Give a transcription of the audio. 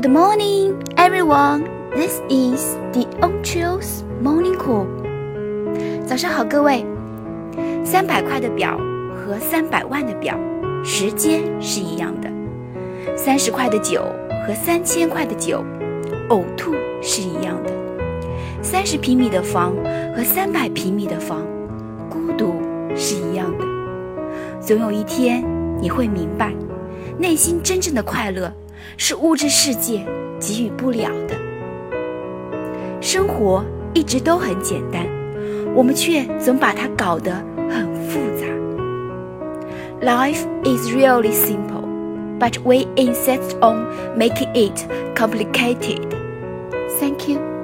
Good morning, everyone. This is the On Trails Morning Call. 早上好，各位。三百块的表和三百万的表，时间是一样的；三十块的酒和三千块的酒，呕吐是一样的；三十平米的房和三百平米的房，孤独是一样的。总有一天，你会明白，内心真正的快乐是物质世界给予不了的。生活一直都很简单，我们却总把它搞得很复杂。Life is really simple, but we insist on making it complicated. Thank you.